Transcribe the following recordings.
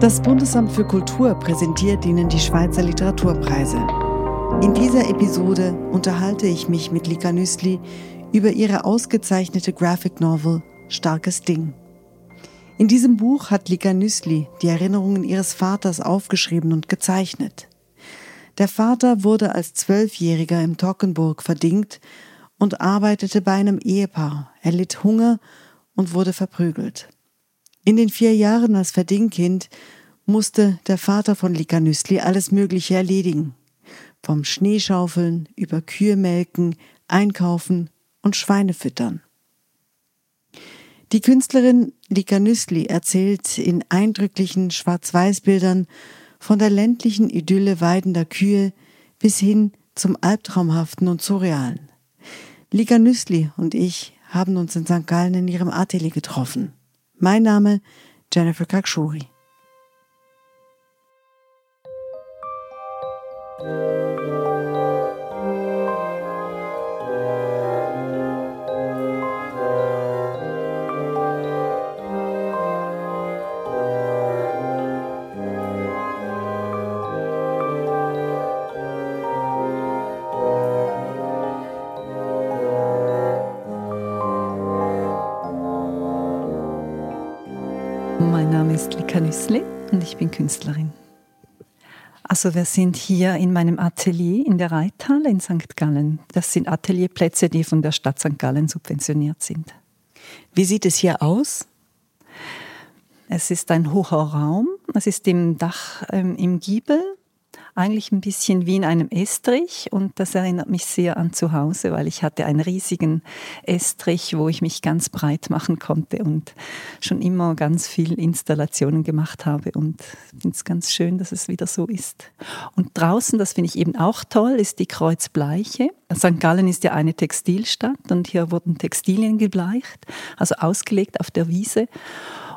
Das Bundesamt für Kultur präsentiert Ihnen die Schweizer Literaturpreise. In dieser Episode unterhalte ich mich mit Lika Nüssli über ihre ausgezeichnete Graphic Novel Starkes Ding. In diesem Buch hat Lika Nüssli die Erinnerungen ihres Vaters aufgeschrieben und gezeichnet. Der Vater wurde als Zwölfjähriger im Tockenburg verdingt und arbeitete bei einem Ehepaar. Er litt Hunger und wurde verprügelt. In den vier Jahren als Verdingkind musste der Vater von Lika Nüssli alles Mögliche erledigen. Vom Schneeschaufeln über Kühe melken, einkaufen und Schweine füttern. Die Künstlerin Lika Nüssli erzählt in eindrücklichen Schwarz-Weiß-Bildern von der ländlichen Idylle weidender Kühe bis hin zum Albtraumhaften und Surrealen. Lika Nüssli und ich haben uns in St. Gallen in ihrem Atelier getroffen. Mein Name Jennifer Kakshuri. Ist Lika Nüssli und ich bin Künstlerin. Also wir sind hier in meinem Atelier in der Reithalle in St. Gallen. Das sind Atelierplätze, die von der Stadt St. Gallen subventioniert sind. Wie sieht es hier aus? Es ist ein hoher Raum. Es ist im Dach ähm, im Giebel eigentlich ein bisschen wie in einem Estrich und das erinnert mich sehr an zu Hause, weil ich hatte einen riesigen Estrich, wo ich mich ganz breit machen konnte und schon immer ganz viel Installationen gemacht habe und finde es ganz schön, dass es wieder so ist. Und draußen, das finde ich eben auch toll, ist die Kreuzbleiche. St. Gallen ist ja eine Textilstadt und hier wurden Textilien gebleicht, also ausgelegt auf der Wiese.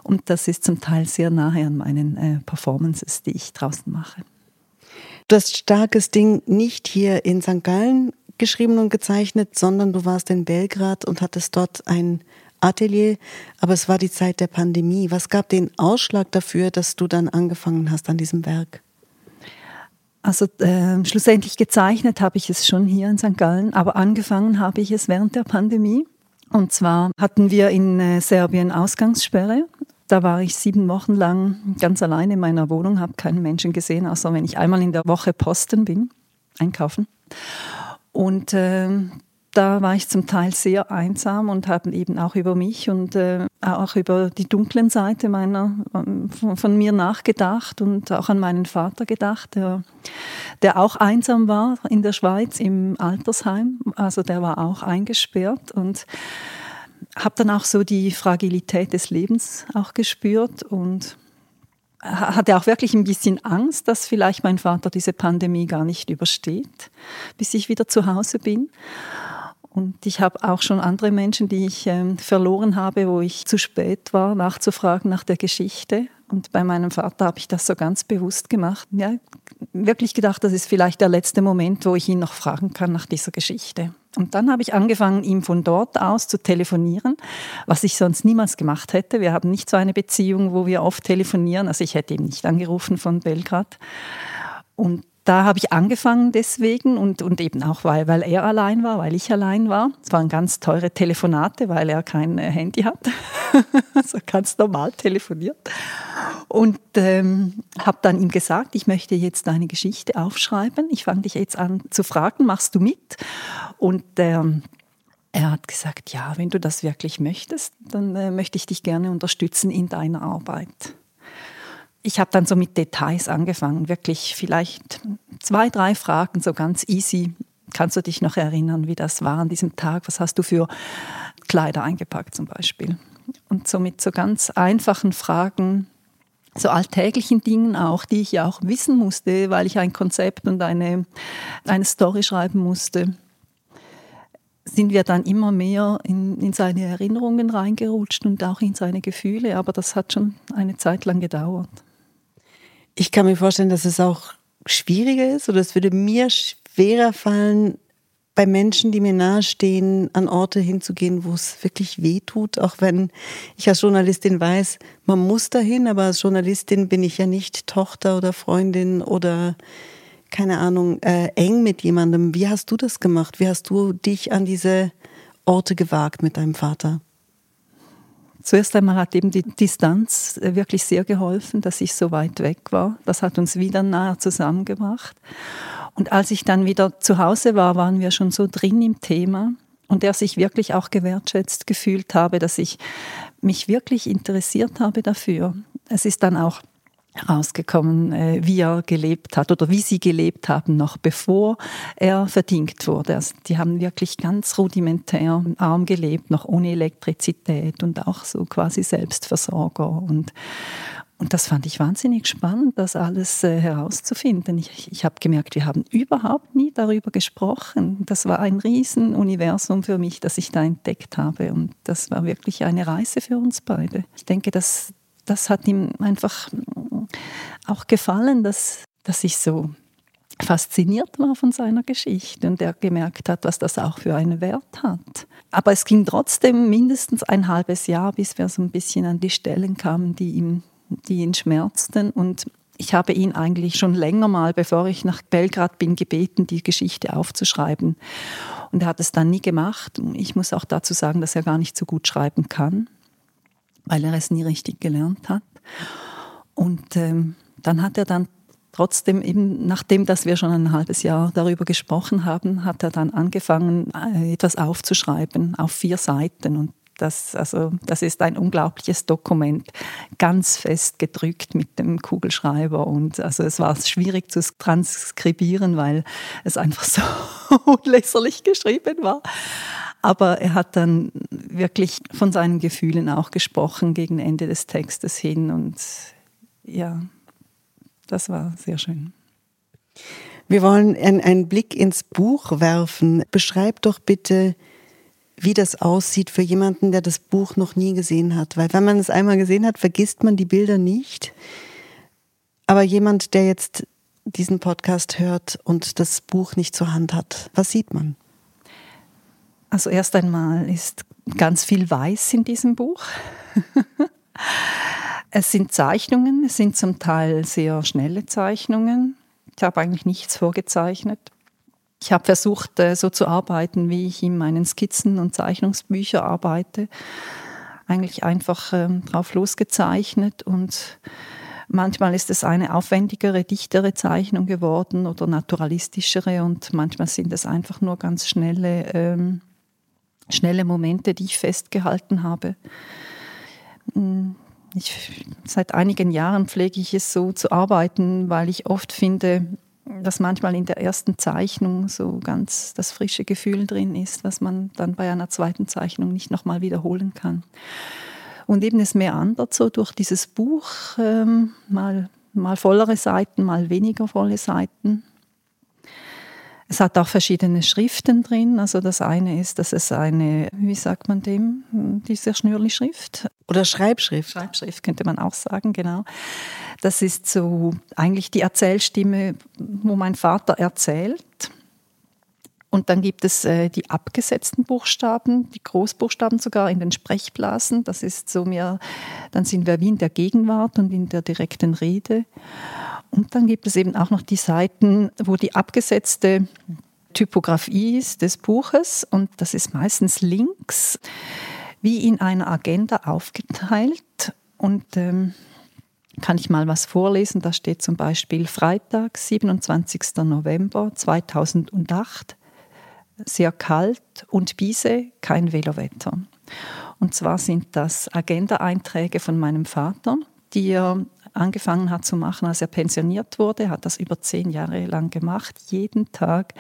Und das ist zum Teil sehr nahe an meinen äh, Performances, die ich draußen mache. Du hast starkes Ding nicht hier in St. Gallen geschrieben und gezeichnet, sondern du warst in Belgrad und hattest dort ein Atelier, aber es war die Zeit der Pandemie. Was gab den Ausschlag dafür, dass du dann angefangen hast an diesem Werk? Also äh, schlussendlich gezeichnet habe ich es schon hier in St. Gallen, aber angefangen habe ich es während der Pandemie. Und zwar hatten wir in äh, Serbien Ausgangssperre da war ich sieben Wochen lang ganz allein in meiner Wohnung, habe keinen Menschen gesehen, außer wenn ich einmal in der Woche posten bin, einkaufen. Und äh, da war ich zum Teil sehr einsam und habe eben auch über mich und äh, auch über die dunklen Seite meiner, von, von, mir nachgedacht und auch an meinen Vater gedacht, der, der auch einsam war in der Schweiz im Altersheim. Also der war auch eingesperrt und habe dann auch so die Fragilität des Lebens auch gespürt und hatte auch wirklich ein bisschen Angst, dass vielleicht mein Vater diese Pandemie gar nicht übersteht, bis ich wieder zu Hause bin. Und ich habe auch schon andere Menschen, die ich äh, verloren habe, wo ich zu spät war, nachzufragen nach der Geschichte. Und bei meinem Vater habe ich das so ganz bewusst gemacht. Ja, wirklich gedacht, das ist vielleicht der letzte Moment, wo ich ihn noch fragen kann nach dieser Geschichte. Und dann habe ich angefangen, ihm von dort aus zu telefonieren, was ich sonst niemals gemacht hätte. Wir haben nicht so eine Beziehung, wo wir oft telefonieren. Also ich hätte ihm nicht angerufen von Belgrad. Und da habe ich angefangen deswegen und, und eben auch, weil, weil er allein war, weil ich allein war. Es waren ganz teure Telefonate, weil er kein äh, Handy hat. also ganz normal telefoniert. Und ähm, habe dann ihm gesagt, ich möchte jetzt deine Geschichte aufschreiben. Ich fange dich jetzt an zu fragen, machst du mit? Und ähm, er hat gesagt, ja, wenn du das wirklich möchtest, dann äh, möchte ich dich gerne unterstützen in deiner Arbeit ich habe dann so mit Details angefangen, wirklich vielleicht zwei, drei Fragen, so ganz easy. Kannst du dich noch erinnern, wie das war an diesem Tag? Was hast du für Kleider eingepackt zum Beispiel? Und so mit so ganz einfachen Fragen, so alltäglichen Dingen auch, die ich ja auch wissen musste, weil ich ein Konzept und eine, eine Story schreiben musste, sind wir dann immer mehr in, in seine Erinnerungen reingerutscht und auch in seine Gefühle. Aber das hat schon eine Zeit lang gedauert. Ich kann mir vorstellen, dass es auch schwieriger ist oder es würde mir schwerer fallen, bei Menschen, die mir nahestehen, an Orte hinzugehen, wo es wirklich weh tut, auch wenn ich als Journalistin weiß, man muss dahin, aber als Journalistin bin ich ja nicht Tochter oder Freundin oder keine Ahnung, äh, eng mit jemandem. Wie hast du das gemacht? Wie hast du dich an diese Orte gewagt mit deinem Vater? Zuerst einmal hat eben die Distanz äh, wirklich sehr geholfen, dass ich so weit weg war. Das hat uns wieder nahe zusammengebracht. Und als ich dann wieder zu Hause war, waren wir schon so drin im Thema und der sich wirklich auch gewertschätzt gefühlt habe, dass ich mich wirklich interessiert habe dafür. Es ist dann auch herausgekommen, äh, wie er gelebt hat oder wie sie gelebt haben, noch bevor er verdingt wurde. Also die haben wirklich ganz rudimentär arm gelebt, noch ohne Elektrizität und auch so quasi Selbstversorger. Und, und das fand ich wahnsinnig spannend, das alles äh, herauszufinden. Ich, ich habe gemerkt, wir haben überhaupt nie darüber gesprochen. Das war ein Riesenuniversum für mich, das ich da entdeckt habe. Und das war wirklich eine Reise für uns beide. Ich denke, dass das hat ihm einfach auch gefallen, dass, dass ich so fasziniert war von seiner Geschichte und er gemerkt hat, was das auch für einen Wert hat. Aber es ging trotzdem mindestens ein halbes Jahr, bis wir so ein bisschen an die Stellen kamen, die, ihm, die ihn schmerzten. Und ich habe ihn eigentlich schon länger mal, bevor ich nach Belgrad bin, gebeten, die Geschichte aufzuschreiben. Und er hat es dann nie gemacht. Ich muss auch dazu sagen, dass er gar nicht so gut schreiben kann weil er es nie richtig gelernt hat. Und ähm, dann hat er dann trotzdem eben, nachdem dass wir schon ein halbes Jahr darüber gesprochen haben, hat er dann angefangen, äh, etwas aufzuschreiben auf vier Seiten. Und das, also, das ist ein unglaubliches Dokument, ganz fest gedrückt mit dem Kugelschreiber. Und also es war schwierig zu transkribieren, weil es einfach so unleserlich geschrieben war. Aber er hat dann wirklich von seinen Gefühlen auch gesprochen gegen Ende des Textes hin. Und ja, das war sehr schön. Wir wollen einen Blick ins Buch werfen. Beschreib doch bitte, wie das aussieht für jemanden, der das Buch noch nie gesehen hat. Weil wenn man es einmal gesehen hat, vergisst man die Bilder nicht. Aber jemand, der jetzt diesen Podcast hört und das Buch nicht zur Hand hat, was sieht man? Also erst einmal ist ganz viel Weiß in diesem Buch. es sind Zeichnungen, es sind zum Teil sehr schnelle Zeichnungen. Ich habe eigentlich nichts vorgezeichnet. Ich habe versucht, äh, so zu arbeiten, wie ich in meinen Skizzen und Zeichnungsbüchern arbeite. Eigentlich einfach ähm, drauf losgezeichnet und manchmal ist es eine aufwendigere, dichtere Zeichnung geworden oder naturalistischere und manchmal sind es einfach nur ganz schnelle ähm, schnelle Momente, die ich festgehalten habe. Hm, ich, seit einigen Jahren pflege ich es so zu arbeiten, weil ich oft finde, dass manchmal in der ersten Zeichnung so ganz das frische Gefühl drin ist, was man dann bei einer zweiten Zeichnung nicht nochmal wiederholen kann. Und eben es meandert so durch dieses Buch, ähm, mal, mal vollere Seiten, mal weniger volle Seiten. Es hat auch verschiedene Schriften drin. Also das eine ist, dass es eine, wie sagt man dem, diese Schnürli-Schrift? Oder Schreibschrift. Schreibschrift könnte man auch sagen, genau. Das ist so eigentlich die Erzählstimme, wo mein Vater erzählt. Und dann gibt es äh, die abgesetzten Buchstaben, die Großbuchstaben sogar in den Sprechblasen. Das ist so mehr, dann sind wir wie in der Gegenwart und in der direkten Rede. Und dann gibt es eben auch noch die Seiten, wo die abgesetzte Typografie ist des Buches und das ist meistens links, wie in einer Agenda aufgeteilt. Und ähm, kann ich mal was vorlesen? Da steht zum Beispiel Freitag, 27. November 2008, sehr kalt und Biese, kein Velowetter. Und zwar sind das Agenda-Einträge von meinem Vater, die er angefangen hat zu machen, als er pensioniert wurde, hat das über zehn Jahre lang gemacht, jeden Tag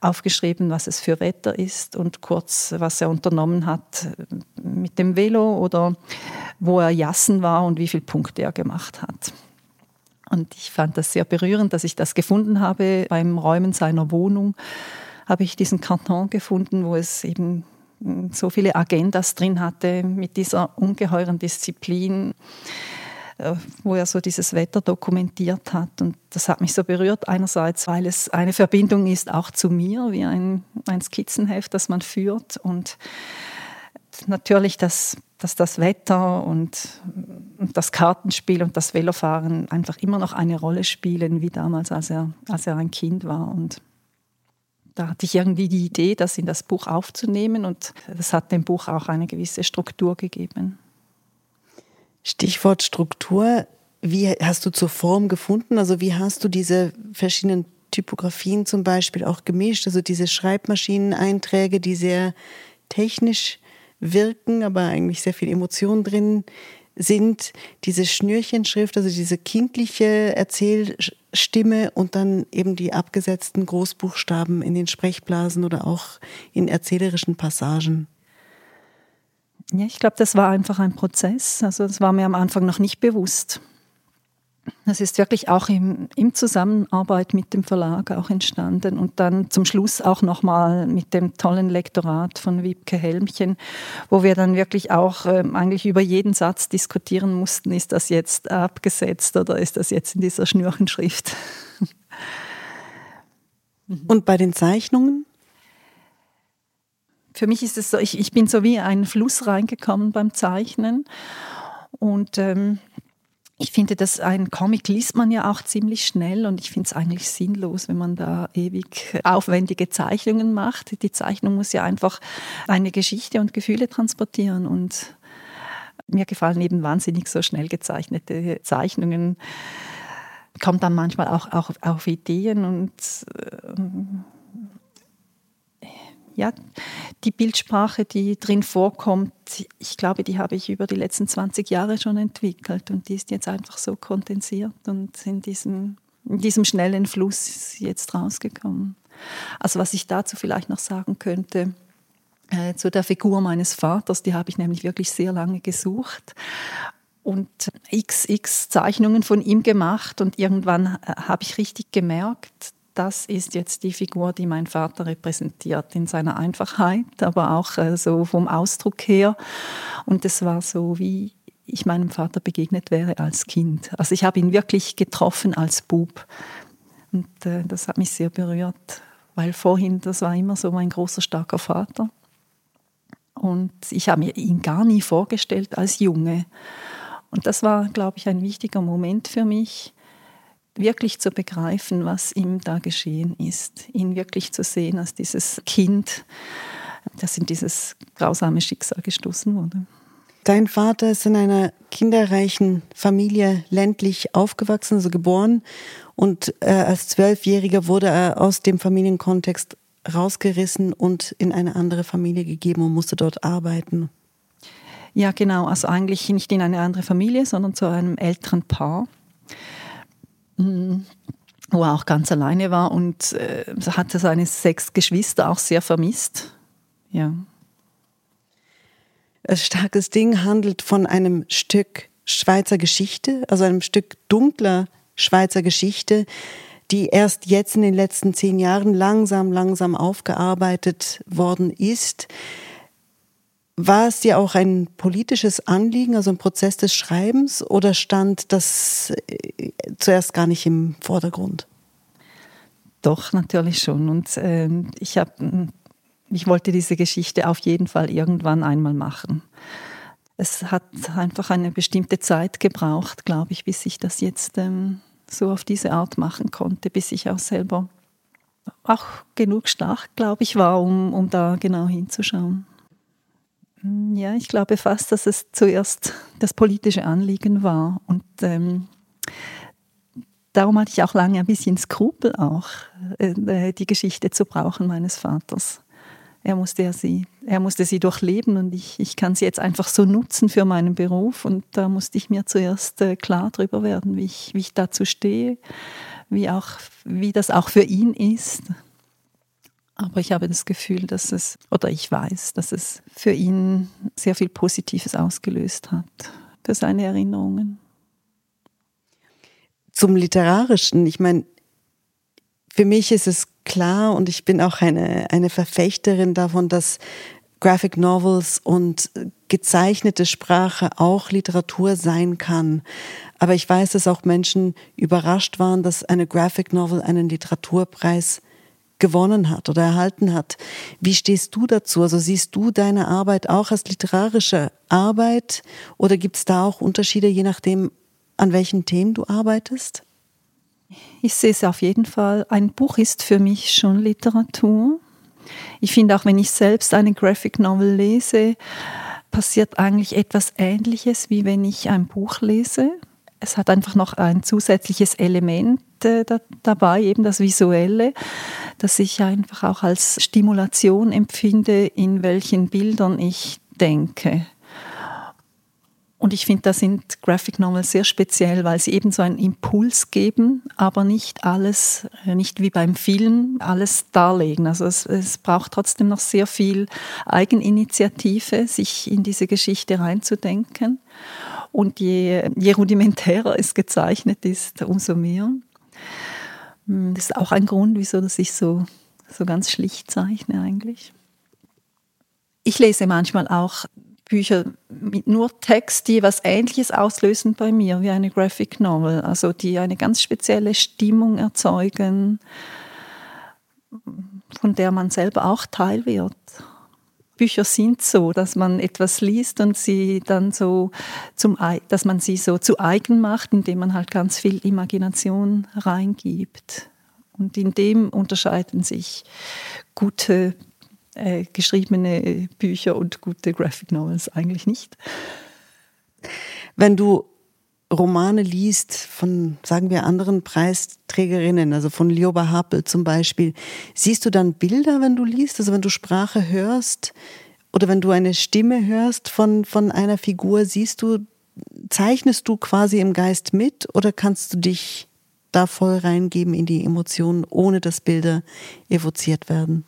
aufgeschrieben, was es für Wetter ist und kurz, was er unternommen hat mit dem Velo oder wo er jassen war und wie viele Punkte er gemacht hat. Und ich fand das sehr berührend, dass ich das gefunden habe beim Räumen seiner Wohnung. Habe ich diesen Karton gefunden, wo es eben so viele Agendas drin hatte mit dieser ungeheuren Disziplin wo er so dieses Wetter dokumentiert hat. Und das hat mich so berührt. Einerseits, weil es eine Verbindung ist auch zu mir, wie ein, ein Skizzenheft, das man führt. Und natürlich, dass, dass das Wetter und, und das Kartenspiel und das Velofahren einfach immer noch eine Rolle spielen, wie damals, als er, als er ein Kind war. Und da hatte ich irgendwie die Idee, das in das Buch aufzunehmen und das hat dem Buch auch eine gewisse Struktur gegeben. Stichwort Struktur. Wie hast du zur Form gefunden? Also wie hast du diese verschiedenen Typografien zum Beispiel auch gemischt? Also diese Schreibmaschineneinträge, die sehr technisch wirken, aber eigentlich sehr viel Emotion drin sind. Diese Schnürchenschrift, also diese kindliche Erzählstimme und dann eben die abgesetzten Großbuchstaben in den Sprechblasen oder auch in erzählerischen Passagen. Ja, ich glaube, das war einfach ein Prozess. Also das war mir am Anfang noch nicht bewusst. Das ist wirklich auch im, im Zusammenarbeit mit dem Verlag auch entstanden und dann zum Schluss auch nochmal mit dem tollen Lektorat von Wiebke Helmchen, wo wir dann wirklich auch ähm, eigentlich über jeden Satz diskutieren mussten, ist das jetzt abgesetzt oder ist das jetzt in dieser Schnürchenschrift. Und bei den Zeichnungen? Für mich ist es so, ich, ich bin so wie ein Fluss reingekommen beim Zeichnen. Und ähm, ich finde, dass ein Comic liest man ja auch ziemlich schnell und ich finde es eigentlich sinnlos, wenn man da ewig aufwendige Zeichnungen macht. Die Zeichnung muss ja einfach eine Geschichte und Gefühle transportieren und mir gefallen eben wahnsinnig so schnell gezeichnete Zeichnungen. Kommt dann manchmal auch, auch auf Ideen und äh, ja, die Bildsprache, die drin vorkommt, ich glaube, die habe ich über die letzten 20 Jahre schon entwickelt und die ist jetzt einfach so kondensiert und in diesem, in diesem schnellen Fluss jetzt rausgekommen. Also was ich dazu vielleicht noch sagen könnte, äh, zu der Figur meines Vaters, die habe ich nämlich wirklich sehr lange gesucht und xx Zeichnungen von ihm gemacht und irgendwann äh, habe ich richtig gemerkt, das ist jetzt die Figur, die mein Vater repräsentiert, in seiner Einfachheit, aber auch äh, so vom Ausdruck her. Und es war so, wie ich meinem Vater begegnet wäre als Kind. Also ich habe ihn wirklich getroffen als Bub. Und äh, das hat mich sehr berührt, weil vorhin, das war immer so mein großer, starker Vater. Und ich habe mir ihn gar nie vorgestellt als Junge. Und das war, glaube ich, ein wichtiger Moment für mich, wirklich zu begreifen, was ihm da geschehen ist, ihn wirklich zu sehen als dieses Kind, das in dieses grausame Schicksal gestoßen wurde. Dein Vater ist in einer kinderreichen Familie ländlich aufgewachsen, also geboren. Und äh, als Zwölfjähriger wurde er aus dem Familienkontext rausgerissen und in eine andere Familie gegeben und musste dort arbeiten. Ja, genau. Also eigentlich nicht in eine andere Familie, sondern zu einem älteren Paar. Mhm. wo er auch ganz alleine war und äh, hatte seine sechs Geschwister auch sehr vermisst. Ja. Ein starkes Ding handelt von einem Stück Schweizer Geschichte, also einem Stück dunkler Schweizer Geschichte, die erst jetzt in den letzten zehn Jahren langsam, langsam aufgearbeitet worden ist. War es dir auch ein politisches Anliegen, also ein Prozess des Schreibens, oder stand das äh, zuerst gar nicht im Vordergrund? Doch, natürlich schon. Und äh, ich, hab, ich wollte diese Geschichte auf jeden Fall irgendwann einmal machen. Es hat einfach eine bestimmte Zeit gebraucht, glaube ich, bis ich das jetzt ähm, so auf diese Art machen konnte, bis ich auch selber auch genug stark, glaube ich, war, um, um da genau hinzuschauen. Ja, ich glaube fast, dass es zuerst das politische Anliegen war. Und ähm, darum hatte ich auch lange ein bisschen Skrupel, auch äh, die Geschichte zu brauchen meines Vaters. Er musste, ja sie, er musste sie durchleben und ich, ich kann sie jetzt einfach so nutzen für meinen Beruf. Und da musste ich mir zuerst äh, klar darüber werden, wie ich, wie ich dazu stehe, wie, auch, wie das auch für ihn ist. Aber ich habe das Gefühl, dass es, oder ich weiß, dass es für ihn sehr viel Positives ausgelöst hat, für seine Erinnerungen. Zum Literarischen, ich meine, für mich ist es klar und ich bin auch eine, eine Verfechterin davon, dass Graphic Novels und gezeichnete Sprache auch Literatur sein kann. Aber ich weiß, dass auch Menschen überrascht waren, dass eine Graphic Novel einen Literaturpreis gewonnen hat oder erhalten hat. Wie stehst du dazu? Also siehst du deine Arbeit auch als literarische Arbeit oder gibt es da auch Unterschiede, je nachdem, an welchen Themen du arbeitest? Ich sehe es auf jeden Fall. Ein Buch ist für mich schon Literatur. Ich finde auch, wenn ich selbst eine Graphic Novel lese, passiert eigentlich etwas Ähnliches, wie wenn ich ein Buch lese. Es hat einfach noch ein zusätzliches Element äh, da, dabei, eben das Visuelle, das ich einfach auch als Stimulation empfinde, in welchen Bildern ich denke. Und ich finde, da sind Graphic Novels sehr speziell, weil sie eben so einen Impuls geben, aber nicht alles, äh, nicht wie beim Film, alles darlegen. Also es, es braucht trotzdem noch sehr viel Eigeninitiative, sich in diese Geschichte reinzudenken. Und je, je rudimentärer es gezeichnet ist, umso mehr. Hm, das ist auch ein Grund, wieso dass ich so, so ganz schlicht zeichne eigentlich. Ich lese manchmal auch Bücher mit nur Text, die was Ähnliches auslösen bei mir, wie eine Graphic Novel, also die eine ganz spezielle Stimmung erzeugen, von der man selber auch Teil wird. Bücher sind so, dass man etwas liest und sie dann so zum, dass man sie so zu eigen macht, indem man halt ganz viel Imagination reingibt. Und in dem unterscheiden sich gute äh, geschriebene Bücher und gute Graphic Novels eigentlich nicht. Wenn du Romane liest von, sagen wir, anderen Preisträgerinnen, also von Lioba Harpel zum Beispiel, siehst du dann Bilder, wenn du liest? Also wenn du Sprache hörst oder wenn du eine Stimme hörst von, von einer Figur, siehst du, zeichnest du quasi im Geist mit oder kannst du dich da voll reingeben in die Emotionen, ohne dass Bilder evoziert werden?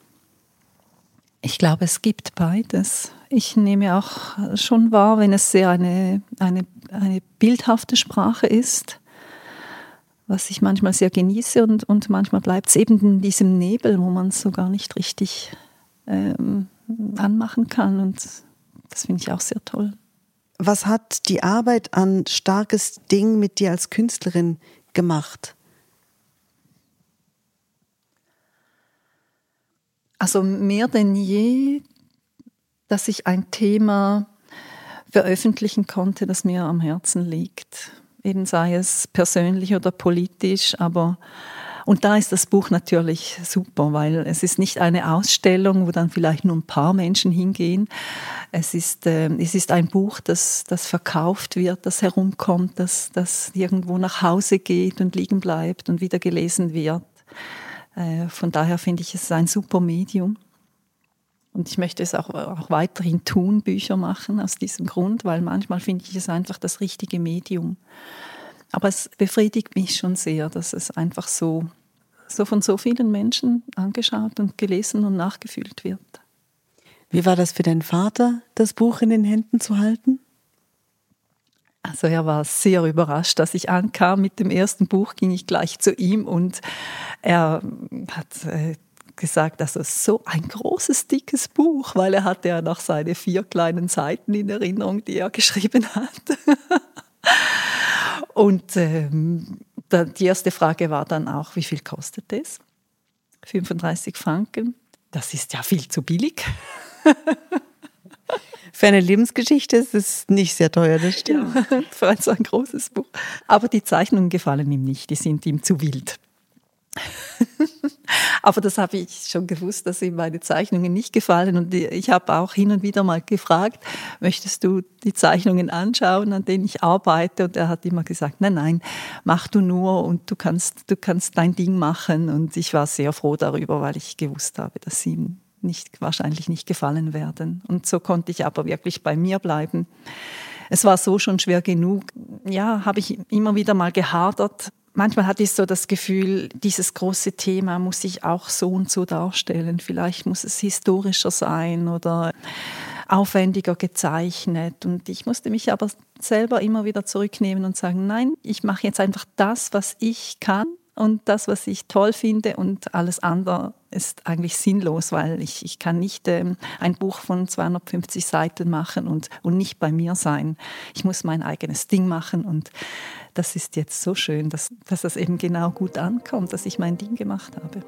Ich glaube, es gibt beides. Ich nehme auch schon wahr, wenn es sehr eine, eine, eine bildhafte Sprache ist, was ich manchmal sehr genieße und, und manchmal bleibt es eben in diesem Nebel, wo man es so gar nicht richtig ähm, anmachen kann und das finde ich auch sehr toll. Was hat die Arbeit an starkes Ding mit dir als Künstlerin gemacht? Also mehr denn je, dass ich ein Thema veröffentlichen konnte, das mir am Herzen liegt. Eben sei es persönlich oder politisch, aber und da ist das Buch natürlich super, weil es ist nicht eine Ausstellung, wo dann vielleicht nur ein paar Menschen hingehen. Es ist, äh, es ist ein Buch, das, das verkauft wird, das herumkommt, das, das irgendwo nach Hause geht und liegen bleibt und wieder gelesen wird. Äh, von daher finde ich es ein super Medium. Und ich möchte es auch, auch weiterhin tun, Bücher machen aus diesem Grund, weil manchmal finde ich es einfach das richtige Medium. Aber es befriedigt mich schon sehr, dass es einfach so, so von so vielen Menschen angeschaut und gelesen und nachgefühlt wird. Wie war das für deinen Vater, das Buch in den Händen zu halten? Also er war sehr überrascht, dass ich ankam. Mit dem ersten Buch ging ich gleich zu ihm und er hat gesagt, also so ein großes, dickes Buch, weil er hatte ja noch seine vier kleinen Seiten in Erinnerung, die er geschrieben hat. und ähm, die erste Frage war dann auch, wie viel kostet es? 35 Franken. Das ist ja viel zu billig. Für eine Lebensgeschichte ist es nicht sehr teuer, das stimmt. Ja, für ein so ein großes Buch. Aber die Zeichnungen gefallen ihm nicht, die sind ihm zu wild. Aber das habe ich schon gewusst, dass ihm meine Zeichnungen nicht gefallen. Und ich habe auch hin und wieder mal gefragt, möchtest du die Zeichnungen anschauen, an denen ich arbeite? Und er hat immer gesagt, nein, nein, mach du nur und du kannst, du kannst dein Ding machen. Und ich war sehr froh darüber, weil ich gewusst habe, dass ihm nicht, wahrscheinlich nicht gefallen werden. Und so konnte ich aber wirklich bei mir bleiben. Es war so schon schwer genug. Ja, habe ich immer wieder mal gehadert. Manchmal hatte ich so das Gefühl, dieses große Thema muss ich auch so und so darstellen. Vielleicht muss es historischer sein oder aufwendiger gezeichnet. Und ich musste mich aber selber immer wieder zurücknehmen und sagen, nein, ich mache jetzt einfach das, was ich kann und das, was ich toll finde und alles andere ist eigentlich sinnlos, weil ich, ich kann nicht ähm, ein Buch von 250 Seiten machen und, und nicht bei mir sein. Ich muss mein eigenes Ding machen und das ist jetzt so schön, dass, dass das eben genau gut ankommt, dass ich mein Ding gemacht habe.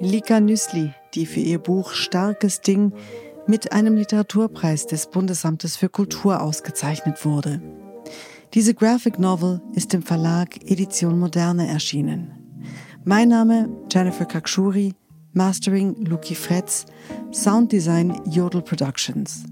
Lika Nüssli, die für ihr Buch Starkes Ding mit einem Literaturpreis des Bundesamtes für Kultur ausgezeichnet wurde. Diese Graphic Novel ist im Verlag Edition Moderne erschienen. Mein Name Jennifer Kakshuri, Mastering Luki Fretz, Sounddesign Jodel Productions.